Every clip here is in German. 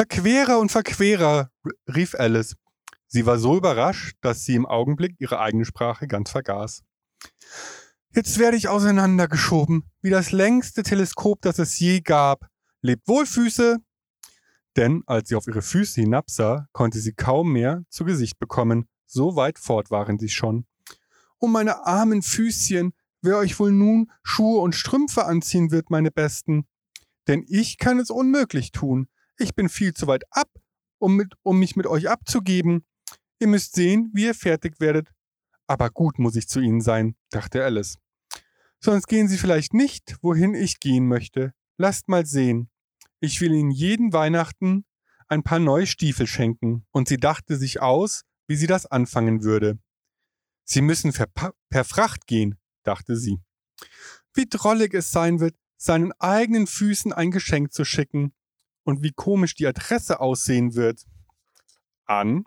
Verquerer und Verquerer, rief Alice. Sie war so überrascht, dass sie im Augenblick ihre eigene Sprache ganz vergaß. Jetzt werde ich auseinandergeschoben, wie das längste Teleskop, das es je gab. Lebt wohl, Füße! Denn als sie auf ihre Füße hinabsah, konnte sie kaum mehr zu Gesicht bekommen. So weit fort waren sie schon. Oh, meine armen Füßchen, wer euch wohl nun Schuhe und Strümpfe anziehen wird, meine Besten. Denn ich kann es unmöglich tun. Ich bin viel zu weit ab, um, mit, um mich mit euch abzugeben. Ihr müsst sehen, wie ihr fertig werdet. Aber gut muss ich zu ihnen sein, dachte Alice. Sonst gehen sie vielleicht nicht, wohin ich gehen möchte. Lasst mal sehen. Ich will ihnen jeden Weihnachten ein paar neue Stiefel schenken. Und sie dachte sich aus, wie sie das anfangen würde. Sie müssen per Fracht gehen, dachte sie. Wie drollig es sein wird, seinen eigenen Füßen ein Geschenk zu schicken und wie komisch die Adresse aussehen wird. An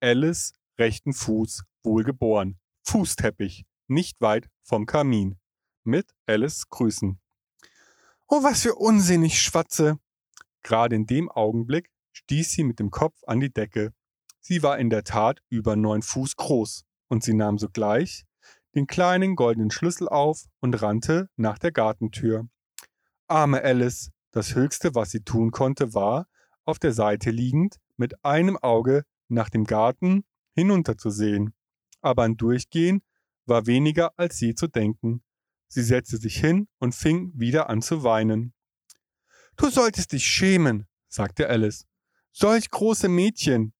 Alice rechten Fuß, wohlgeboren, Fußteppich, nicht weit vom Kamin. Mit Alice Grüßen. Oh, was für Unsinn, ich schwatze. Gerade in dem Augenblick stieß sie mit dem Kopf an die Decke. Sie war in der Tat über neun Fuß groß, und sie nahm sogleich den kleinen goldenen Schlüssel auf und rannte nach der Gartentür. Arme Alice, das Höchste, was sie tun konnte, war, auf der Seite liegend, mit einem Auge nach dem Garten hinunterzusehen. Aber an Durchgehen war weniger als sie zu denken. Sie setzte sich hin und fing wieder an zu weinen. Du solltest dich schämen, sagte Alice. Solch große Mädchen,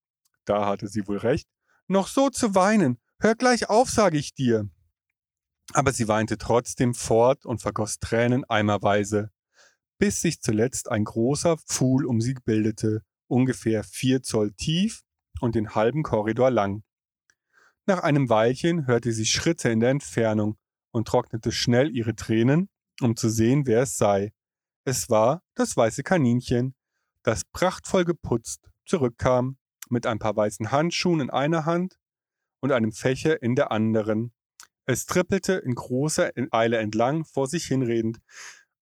da hatte sie wohl recht, noch so zu weinen. Hör gleich auf, sage ich dir. Aber sie weinte trotzdem fort und vergoss Tränen eimerweise bis sich zuletzt ein großer Pfuhl um sie bildete, ungefähr vier Zoll tief und den halben Korridor lang. Nach einem Weilchen hörte sie Schritte in der Entfernung und trocknete schnell ihre Tränen, um zu sehen, wer es sei. Es war das weiße Kaninchen, das prachtvoll geputzt zurückkam, mit ein paar weißen Handschuhen in einer Hand und einem Fächer in der anderen. Es trippelte in großer Eile entlang, vor sich hinredend.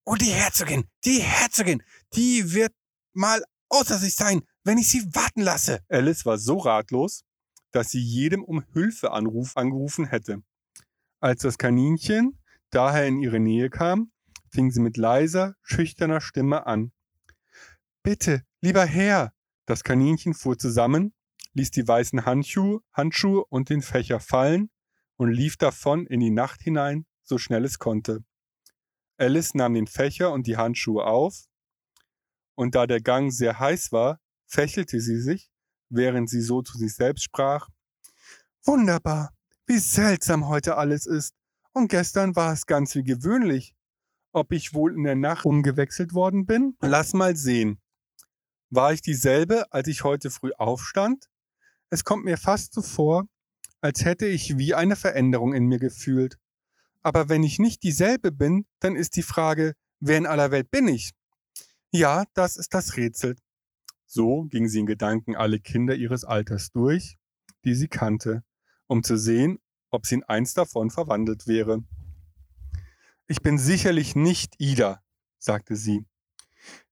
Und die Herzogin, die Herzogin, die wird mal außer sich sein, wenn ich sie warten lasse. Alice war so ratlos, dass sie jedem um Hilfe Anruf angerufen hätte. Als das Kaninchen daher in ihre Nähe kam, fing sie mit leiser, schüchterner Stimme an. Bitte, lieber Herr. Das Kaninchen fuhr zusammen, ließ die weißen Handschuhe, Handschuhe und den Fächer fallen und lief davon in die Nacht hinein, so schnell es konnte. Alice nahm den Fächer und die Handschuhe auf, und da der Gang sehr heiß war, fächelte sie sich, während sie so zu sich selbst sprach Wunderbar, wie seltsam heute alles ist, und gestern war es ganz wie gewöhnlich. Ob ich wohl in der Nacht umgewechselt worden bin? Lass mal sehen. War ich dieselbe, als ich heute früh aufstand? Es kommt mir fast so vor, als hätte ich wie eine Veränderung in mir gefühlt. Aber wenn ich nicht dieselbe bin, dann ist die Frage, wer in aller Welt bin ich? Ja, das ist das Rätsel. So ging sie in Gedanken alle Kinder ihres Alters durch, die sie kannte, um zu sehen, ob sie in eins davon verwandelt wäre. Ich bin sicherlich nicht Ida, sagte sie.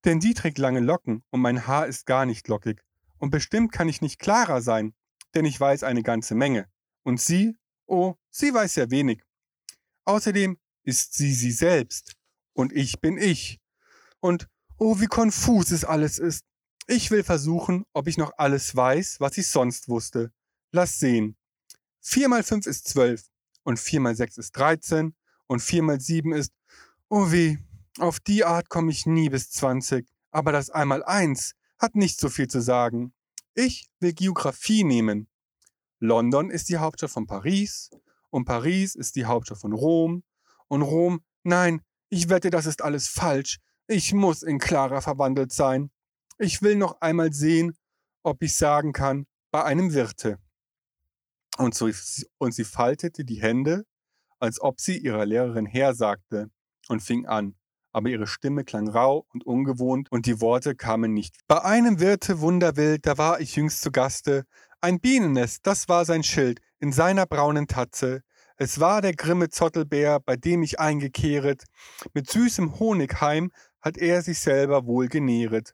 Denn die trägt lange Locken und mein Haar ist gar nicht lockig. Und bestimmt kann ich nicht klarer sein, denn ich weiß eine ganze Menge. Und sie, oh, sie weiß ja wenig. Außerdem ist sie sie selbst und ich bin ich. Und oh, wie konfus es alles ist. Ich will versuchen, ob ich noch alles weiß, was ich sonst wusste. Lass sehen. Vier mal fünf ist zwölf und vier mal sechs ist dreizehn und vier mal sieben ist, oh weh, auf die Art komme ich nie bis zwanzig. Aber das einmal eins hat nicht so viel zu sagen. Ich will Geographie nehmen. London ist die Hauptstadt von Paris und Paris ist die Hauptstadt von Rom und Rom, nein, ich wette, das ist alles falsch. Ich muss in Clara verwandelt sein. Ich will noch einmal sehen, ob ich sagen kann, bei einem Wirte. Und, so, und sie faltete die Hände, als ob sie ihrer Lehrerin hersagte, und fing an. Aber ihre Stimme klang rau und ungewohnt und die Worte kamen nicht. Bei einem Wirte wunderwild, da war ich jüngst zu Gaste. Ein Bienennest, das war sein Schild, in seiner braunen Tatze. Es war der grimme Zottelbär, bei dem ich eingekehret. Mit süßem Honigheim hat er sich selber wohl genähret.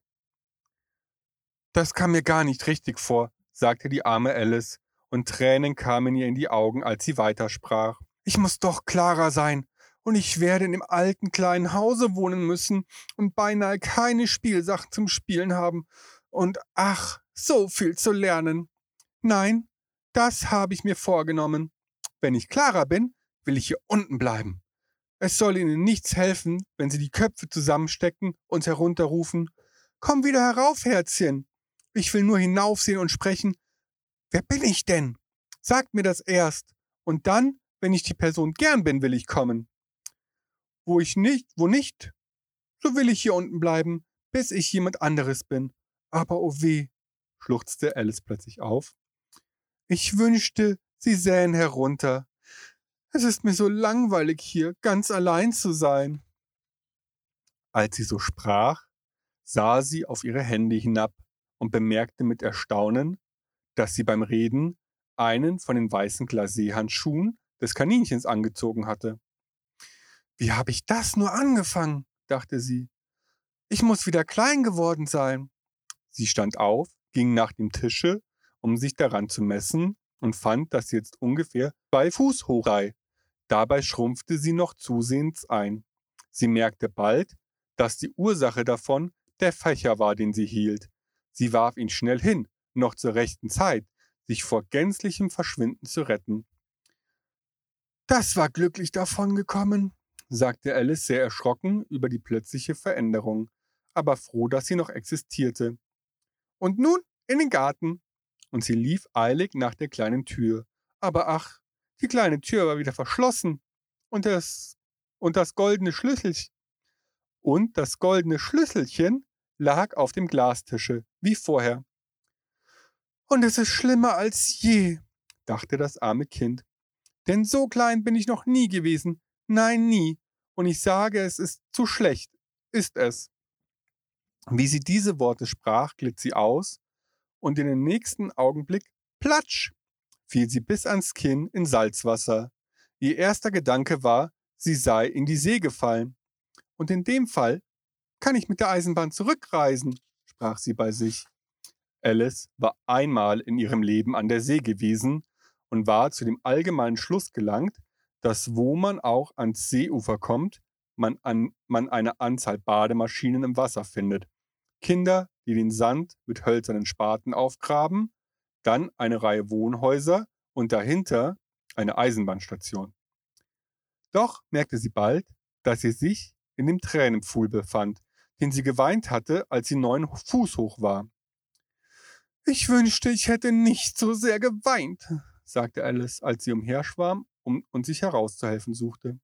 Das kam mir gar nicht richtig vor, sagte die arme Alice, und Tränen kamen ihr in die Augen, als sie weitersprach. Ich muss doch klarer sein, und ich werde in dem alten kleinen Hause wohnen müssen und beinahe keine Spielsachen zum Spielen haben. Und ach, so viel zu lernen. Nein, das habe ich mir vorgenommen. Wenn ich klarer bin, will ich hier unten bleiben. Es soll ihnen nichts helfen, wenn sie die Köpfe zusammenstecken und herunterrufen. Komm wieder herauf, Herzchen. Ich will nur hinaufsehen und sprechen. Wer bin ich denn? Sagt mir das erst. Und dann, wenn ich die Person gern bin, will ich kommen. Wo ich nicht, wo nicht, so will ich hier unten bleiben, bis ich jemand anderes bin. Aber oh weh, schluchzte Alice plötzlich auf. Ich wünschte, sie sähen herunter. Es ist mir so langweilig hier, ganz allein zu sein. Als sie so sprach, sah sie auf ihre Hände hinab und bemerkte mit Erstaunen, dass sie beim Reden einen von den weißen Glaseehandschuhen des Kaninchens angezogen hatte. Wie habe ich das nur angefangen? dachte sie. Ich muss wieder klein geworden sein. Sie stand auf, ging nach dem Tische, um sich daran zu messen, und fand, dass sie jetzt ungefähr zwei Fuß hoch sei. Dabei schrumpfte sie noch zusehends ein. Sie merkte bald, dass die Ursache davon der Fächer war, den sie hielt. Sie warf ihn schnell hin, noch zur rechten Zeit, sich vor gänzlichem Verschwinden zu retten. Das war glücklich davongekommen, sagte Alice sehr erschrocken über die plötzliche Veränderung, aber froh, dass sie noch existierte. Und nun in den Garten. Und sie lief eilig nach der kleinen Tür. Aber ach, die kleine Tür war wieder verschlossen. Und das, und das goldene Schlüsselchen, und das goldene Schlüsselchen lag auf dem Glastische, wie vorher. Und es ist schlimmer als je, dachte das arme Kind. Denn so klein bin ich noch nie gewesen. Nein, nie. Und ich sage, es ist zu schlecht. Ist es. Wie sie diese Worte sprach, glitt sie aus, und in den nächsten Augenblick, platsch, fiel sie bis ans Kinn in Salzwasser. Ihr erster Gedanke war, sie sei in die See gefallen. Und in dem Fall kann ich mit der Eisenbahn zurückreisen, sprach sie bei sich. Alice war einmal in ihrem Leben an der See gewesen und war zu dem allgemeinen Schluss gelangt, dass wo man auch ans Seeufer kommt, man, an, man eine Anzahl Bademaschinen im Wasser findet. Kinder, die den Sand mit hölzernen Spaten aufgraben, dann eine Reihe Wohnhäuser und dahinter eine Eisenbahnstation. Doch merkte sie bald, dass sie sich in dem Tränenpfuhl befand, den sie geweint hatte, als sie neun Fuß hoch war. Ich wünschte, ich hätte nicht so sehr geweint, sagte Alice, als sie umherschwamm um, und sich herauszuhelfen suchte.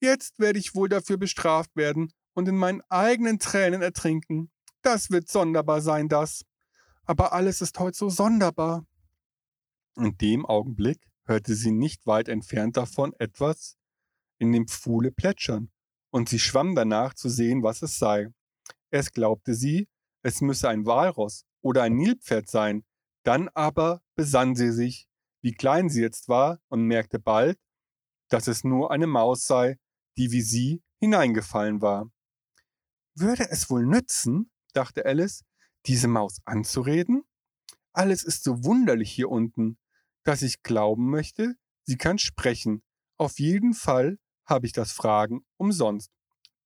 Jetzt werde ich wohl dafür bestraft werden und in meinen eigenen Tränen ertrinken. Das wird sonderbar sein, das. Aber alles ist heute so sonderbar. In dem Augenblick hörte sie nicht weit entfernt davon etwas in dem Pfuhle plätschern, und sie schwamm danach zu sehen, was es sei. Erst glaubte sie, es müsse ein Walross oder ein Nilpferd sein, dann aber besann sie sich, wie klein sie jetzt war, und merkte bald, dass es nur eine Maus sei, die wie sie hineingefallen war. Würde es wohl nützen, dachte Alice, diese Maus anzureden? Alles ist so wunderlich hier unten, dass ich glauben möchte, sie kann sprechen. Auf jeden Fall habe ich das Fragen umsonst.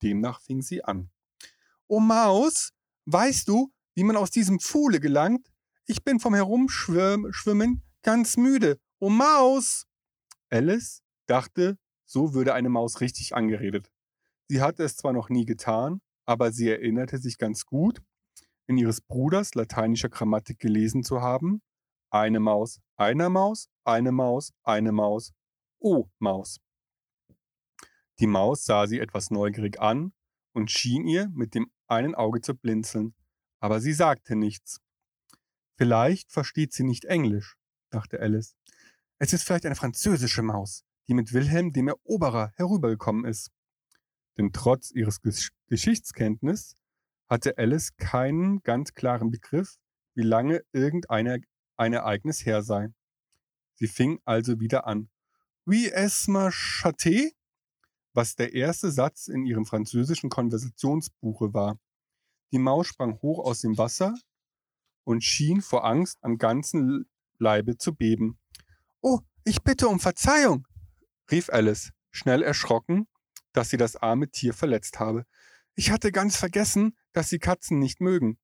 Demnach fing sie an. O Maus, weißt du, wie man aus diesem Pfuhle gelangt? Ich bin vom Herumschwimmen ganz müde. O Maus! Alice dachte, so würde eine Maus richtig angeredet. Sie hatte es zwar noch nie getan, aber sie erinnerte sich ganz gut, in ihres Bruders lateinischer Grammatik gelesen zu haben. Eine Maus, einer Maus, eine Maus, eine Maus, O Maus. Die Maus sah sie etwas neugierig an und schien ihr mit dem einen Auge zu blinzeln, aber sie sagte nichts. Vielleicht versteht sie nicht Englisch, dachte Alice. Es ist vielleicht eine französische Maus, die mit Wilhelm dem Eroberer herübergekommen ist. Denn trotz ihres Gesch Geschichtskenntnis hatte Alice keinen ganz klaren Begriff, wie lange irgendein ein Ereignis her sei. Sie fing also wieder an. Oui, es m'a chaté? was der erste Satz in ihrem französischen Konversationsbuche war. Die Maus sprang hoch aus dem Wasser und schien vor Angst am ganzen Leibe zu beben. Oh, ich bitte um Verzeihung, rief Alice, schnell erschrocken, dass sie das arme Tier verletzt habe. Ich hatte ganz vergessen, dass sie Katzen nicht mögen.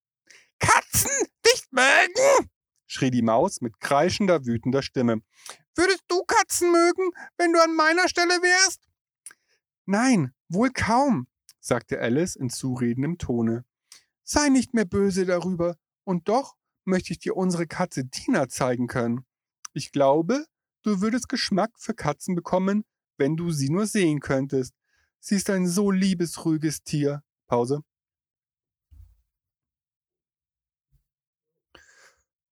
Katzen nicht mögen? schrie die Maus mit kreischender, wütender Stimme. Würdest du Katzen mögen, wenn du an meiner Stelle wärst? Nein, wohl kaum, sagte Alice in zuredendem Tone. Sei nicht mehr böse darüber, und doch möchte ich dir unsere Katze Tina zeigen können. Ich glaube, du würdest Geschmack für Katzen bekommen, wenn du sie nur sehen könntest. Sie ist ein so liebes, ruhiges Tier. Pause.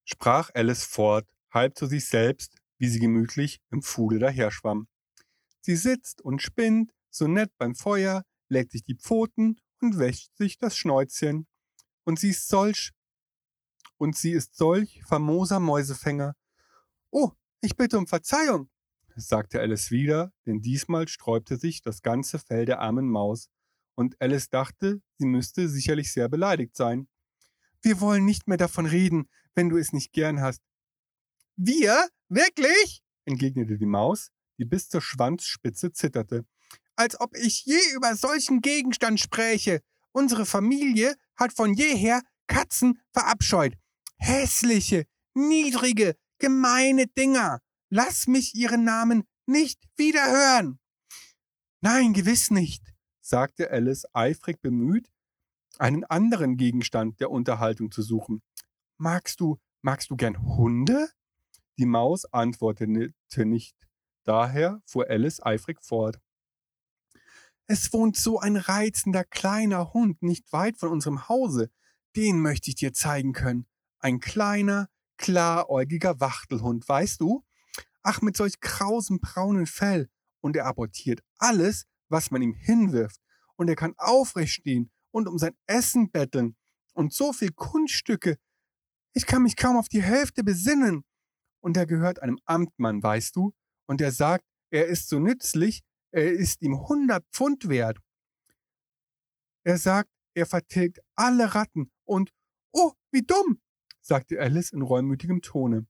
Sprach Alice fort, halb zu sich selbst, wie sie gemütlich im Fuhle daherschwamm. Sie sitzt und spinnt, so nett beim Feuer, legt sich die Pfoten und wäscht sich das Schnäuzchen. Und sie ist solch, und sie ist solch famoser Mäusefänger. Oh, ich bitte um Verzeihung, sagte Alice wieder, denn diesmal sträubte sich das ganze Fell der armen Maus, und Alice dachte, sie müsste sicherlich sehr beleidigt sein. Wir wollen nicht mehr davon reden, wenn du es nicht gern hast. Wir? Wirklich? entgegnete die Maus, die bis zur Schwanzspitze zitterte. Als ob ich je über solchen Gegenstand spräche. Unsere Familie hat von jeher Katzen verabscheut. Hässliche, niedrige, gemeine Dinger. Lass mich ihren Namen nicht wieder hören. Nein, gewiss nicht, sagte Alice eifrig bemüht, einen anderen Gegenstand der Unterhaltung zu suchen. Magst du, magst du gern Hunde? Die Maus antwortete nicht. Daher fuhr Alice eifrig fort. Es wohnt so ein reizender kleiner Hund nicht weit von unserem Hause. Den möchte ich dir zeigen können. Ein kleiner, klaräugiger Wachtelhund, weißt du? Ach, mit solch krausem braunen Fell. Und er apportiert alles, was man ihm hinwirft. Und er kann aufrecht stehen und um sein Essen betteln. Und so viel Kunststücke. Ich kann mich kaum auf die Hälfte besinnen. Und er gehört einem Amtmann, weißt du? Und er sagt, er ist so nützlich, er ist ihm 100 Pfund wert. Er sagt, er vertilgt alle Ratten und, oh, wie dumm, sagte Alice in reumütigem Tone.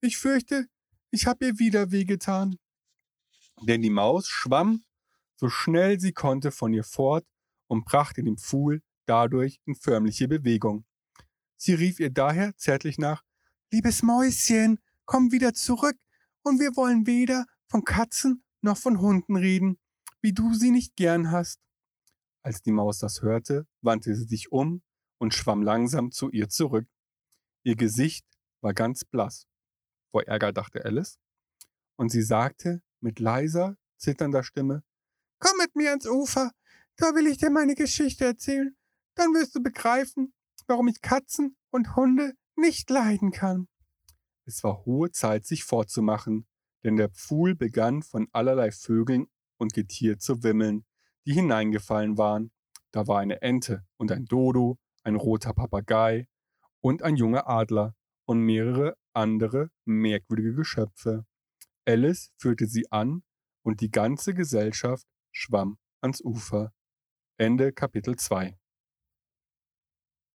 Ich fürchte, ich habe ihr wieder wehgetan. Denn die Maus schwamm, so schnell sie konnte, von ihr fort und brachte den Pfuhl dadurch in förmliche Bewegung. Sie rief ihr daher zärtlich nach, Liebes Mäuschen, komm wieder zurück, und wir wollen weder von Katzen noch von Hunden reden, wie du sie nicht gern hast. Als die Maus das hörte, wandte sie sich um und schwamm langsam zu ihr zurück. Ihr Gesicht war ganz blass. Vor Ärger dachte Alice. Und sie sagte mit leiser, zitternder Stimme, Komm mit mir ans Ufer, da will ich dir meine Geschichte erzählen. Dann wirst du begreifen, warum ich Katzen und Hunde nicht leiden kann. Es war hohe Zeit, sich fortzumachen, denn der Pfuhl begann von allerlei Vögeln und Getier zu wimmeln, die hineingefallen waren. Da war eine Ente und ein Dodo, ein roter Papagei und ein junger Adler und mehrere andere merkwürdige Geschöpfe. Alice führte sie an und die ganze Gesellschaft schwamm ans Ufer. Ende Kapitel 2